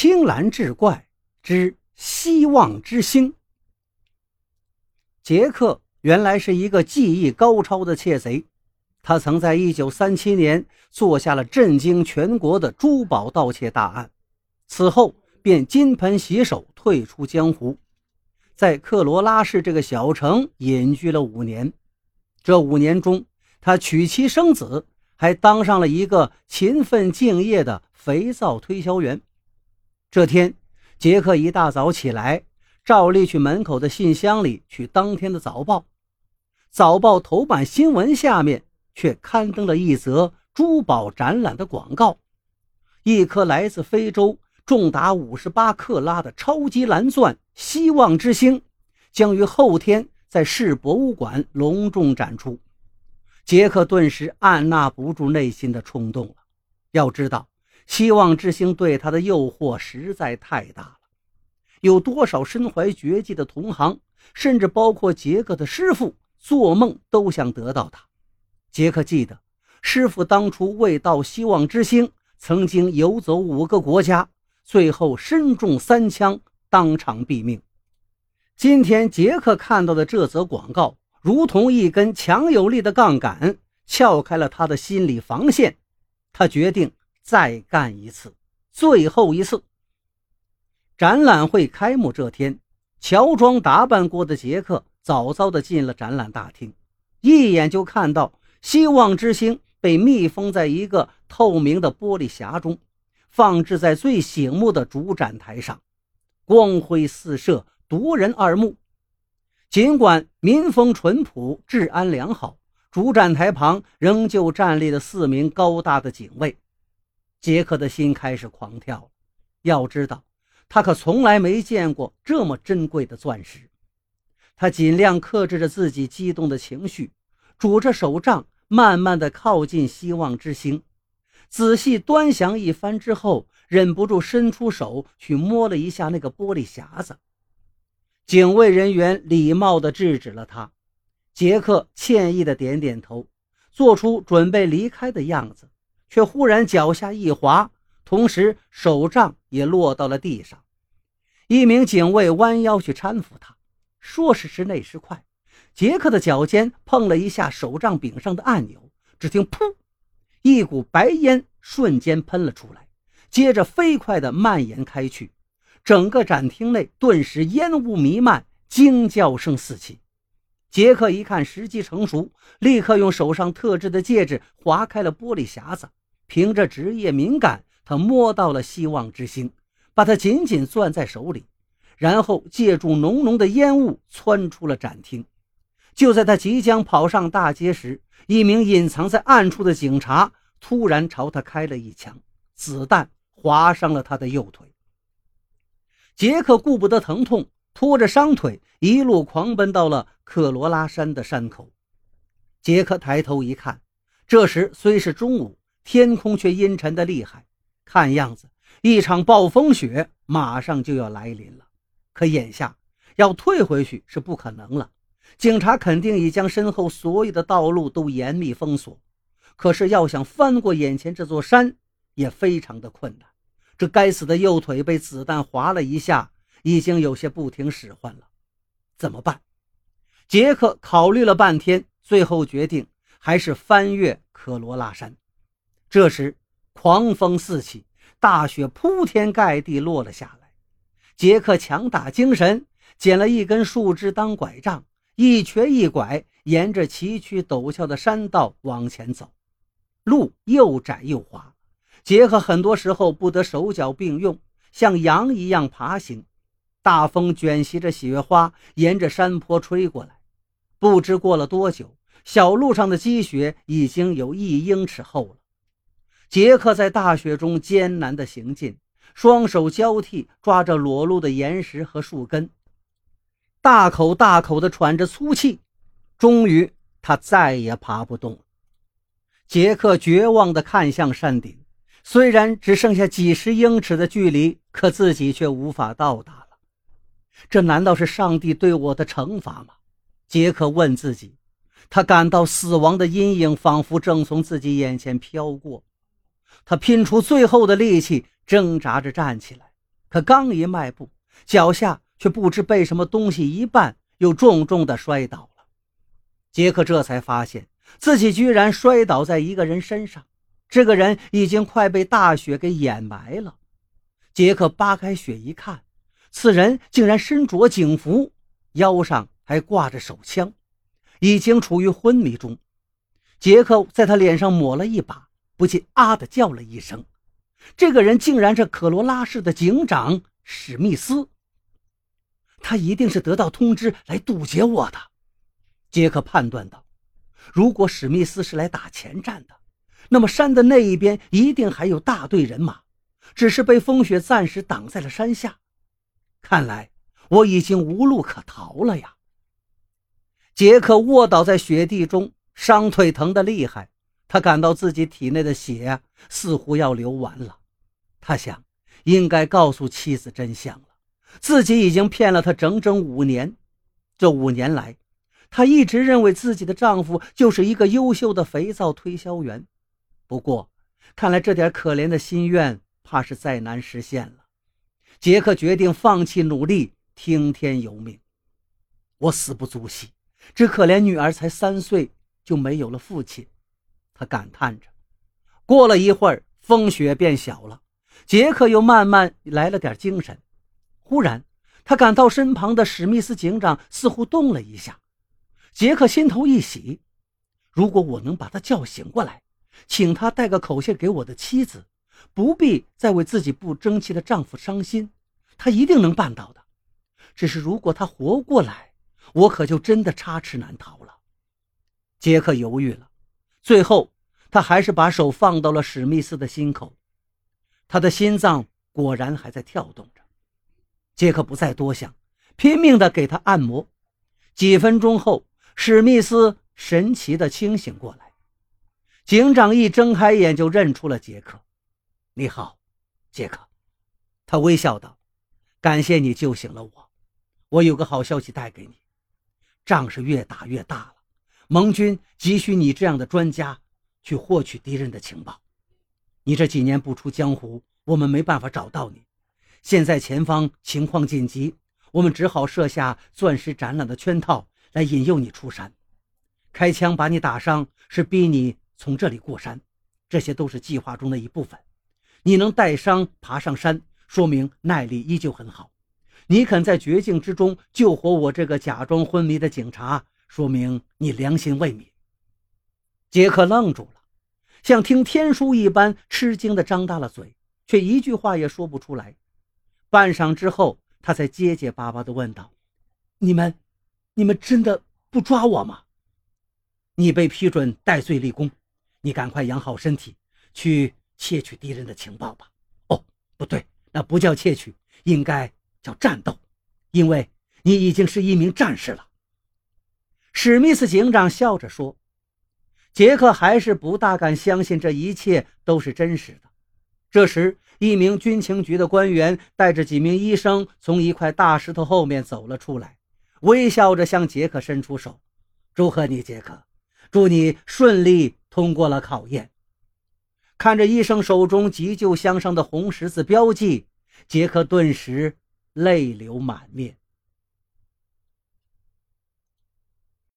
青蓝志怪之希望之星。杰克原来是一个技艺高超的窃贼，他曾在1937年做下了震惊全国的珠宝盗窃大案，此后便金盆洗手，退出江湖，在克罗拉市这个小城隐居了五年。这五年中，他娶妻生子，还当上了一个勤奋敬业的肥皂推销员。这天，杰克一大早起来，照例去门口的信箱里取当天的早报。早报头版新闻下面却刊登了一则珠宝展览的广告：一颗来自非洲、重达五十八克拉的超级蓝钻“希望之星”将于后天在市博物馆隆重展出。杰克顿时按捺不住内心的冲动了。要知道。希望之星对他的诱惑实在太大了，有多少身怀绝技的同行，甚至包括杰克的师傅，做梦都想得到它。杰克记得，师傅当初未到希望之星，曾经游走五个国家，最后身中三枪，当场毙命。今天杰克看到的这则广告，如同一根强有力的杠杆，撬开了他的心理防线。他决定。再干一次，最后一次。展览会开幕这天，乔装打扮过的杰克早早地进了展览大厅，一眼就看到希望之星被密封在一个透明的玻璃匣中，放置在最醒目的主展台上，光辉四射，夺人耳目。尽管民风淳朴、治安良好，主展台旁仍旧站立了四名高大的警卫。杰克的心开始狂跳。要知道，他可从来没见过这么珍贵的钻石。他尽量克制着自己激动的情绪，拄着手杖，慢慢的靠近希望之星，仔细端详一番之后，忍不住伸出手去摸了一下那个玻璃匣子。警卫人员礼貌地制止了他。杰克歉意的点点头，做出准备离开的样子。却忽然脚下一滑，同时手杖也落到了地上。一名警卫弯腰去搀扶他，说时迟，那时快，杰克的脚尖碰了一下手杖柄上的按钮，只听“噗”，一股白烟瞬间喷了出来，接着飞快地蔓延开去，整个展厅内顿时烟雾弥漫，惊叫声四起。杰克一看时机成熟，立刻用手上特制的戒指划开了玻璃匣子。凭着职业敏感，他摸到了希望之星，把它紧紧攥在手里，然后借助浓浓的烟雾窜出了展厅。就在他即将跑上大街时，一名隐藏在暗处的警察突然朝他开了一枪，子弹划伤了他的右腿。杰克顾不得疼痛，拖着伤腿一路狂奔到了克罗拉山的山口。杰克抬头一看，这时虽是中午。天空却阴沉的厉害，看样子一场暴风雪马上就要来临了。可眼下要退回去是不可能了，警察肯定已将身后所有的道路都严密封锁。可是要想翻过眼前这座山，也非常的困难。这该死的右腿被子弹划了一下，已经有些不听使唤了。怎么办？杰克考虑了半天，最后决定还是翻越科罗拉山。这时，狂风四起，大雪铺天盖地落了下来。杰克强打精神，捡了一根树枝当拐杖，一瘸一拐，沿着崎岖陡峭的山道往前走。路又窄又滑，杰克很多时候不得手脚并用，像羊一样爬行。大风卷袭着雪花，沿着山坡吹过来。不知过了多久，小路上的积雪已经有一英尺厚了。杰克在大雪中艰难地行进，双手交替抓着裸露的岩石和树根，大口大口地喘着粗气。终于，他再也爬不动了。杰克绝望地看向山顶，虽然只剩下几十英尺的距离，可自己却无法到达了。这难道是上帝对我的惩罚吗？杰克问自己。他感到死亡的阴影仿佛正从自己眼前飘过。他拼出最后的力气，挣扎着站起来，可刚一迈步，脚下却不知被什么东西一绊，又重重的摔倒了。杰克这才发现自己居然摔倒在一个人身上，这个人已经快被大雪给掩埋了。杰克扒开雪一看，此人竟然身着警服，腰上还挂着手枪，已经处于昏迷中。杰克在他脸上抹了一把，不禁啊的叫了一声。这个人竟然是可罗拉市的警长史密斯。他一定是得到通知来堵截我的。杰克判断道：“如果史密斯是来打前站的，那么山的那一边一定还有大队人马，只是被风雪暂时挡在了山下。看来我已经无路可逃了呀。”杰克卧倒在雪地中，伤腿疼得厉害。他感到自己体内的血似乎要流完了。他想，应该告诉妻子真相了。自己已经骗了她整整五年，这五年来，她一直认为自己的丈夫就是一个优秀的肥皂推销员。不过，看来这点可怜的心愿，怕是再难实现了。杰克决定放弃努力，听天由命。我死不足惜，只可怜女儿才三岁就没有了父亲。他感叹着。过了一会儿，风雪变小了，杰克又慢慢来了点精神。忽然，他感到身旁的史密斯警长似乎动了一下。杰克心头一喜，如果我能把他叫醒过来，请他带个口信给我的妻子，不必再为自己不争气的丈夫伤心，他一定能办到的。只是如果他活过来，我可就真的插翅难逃了。杰克犹豫了。最后，他还是把手放到了史密斯的心口，他的心脏果然还在跳动着。杰克不再多想，拼命地给他按摩。几分钟后，史密斯神奇地清醒过来。警长一睁开眼就认出了杰克。“你好，杰克。”他微笑道，“感谢你救醒了我。我有个好消息带给你，仗是越打越大了。”盟军急需你这样的专家去获取敌人的情报。你这几年不出江湖，我们没办法找到你。现在前方情况紧急，我们只好设下钻石展览的圈套来引诱你出山。开枪把你打伤是逼你从这里过山，这些都是计划中的一部分。你能带伤爬上山，说明耐力依旧很好。你肯在绝境之中救活我这个假装昏迷的警察。说明你良心未泯。杰克愣住了，像听天书一般吃惊地张大了嘴，却一句话也说不出来。半晌之后，他才结结巴巴地问道：“你们，你们真的不抓我吗？你被批准戴罪立功，你赶快养好身体，去窃取敌人的情报吧。哦，不对，那不叫窃取，应该叫战斗，因为你已经是一名战士了。”史密斯警长笑着说：“杰克还是不大敢相信这一切都是真实的。”这时，一名军情局的官员带着几名医生从一块大石头后面走了出来，微笑着向杰克伸出手：“祝贺你，杰克！祝你顺利通过了考验。”看着医生手中急救箱上的红十字标记，杰克顿时泪流满面。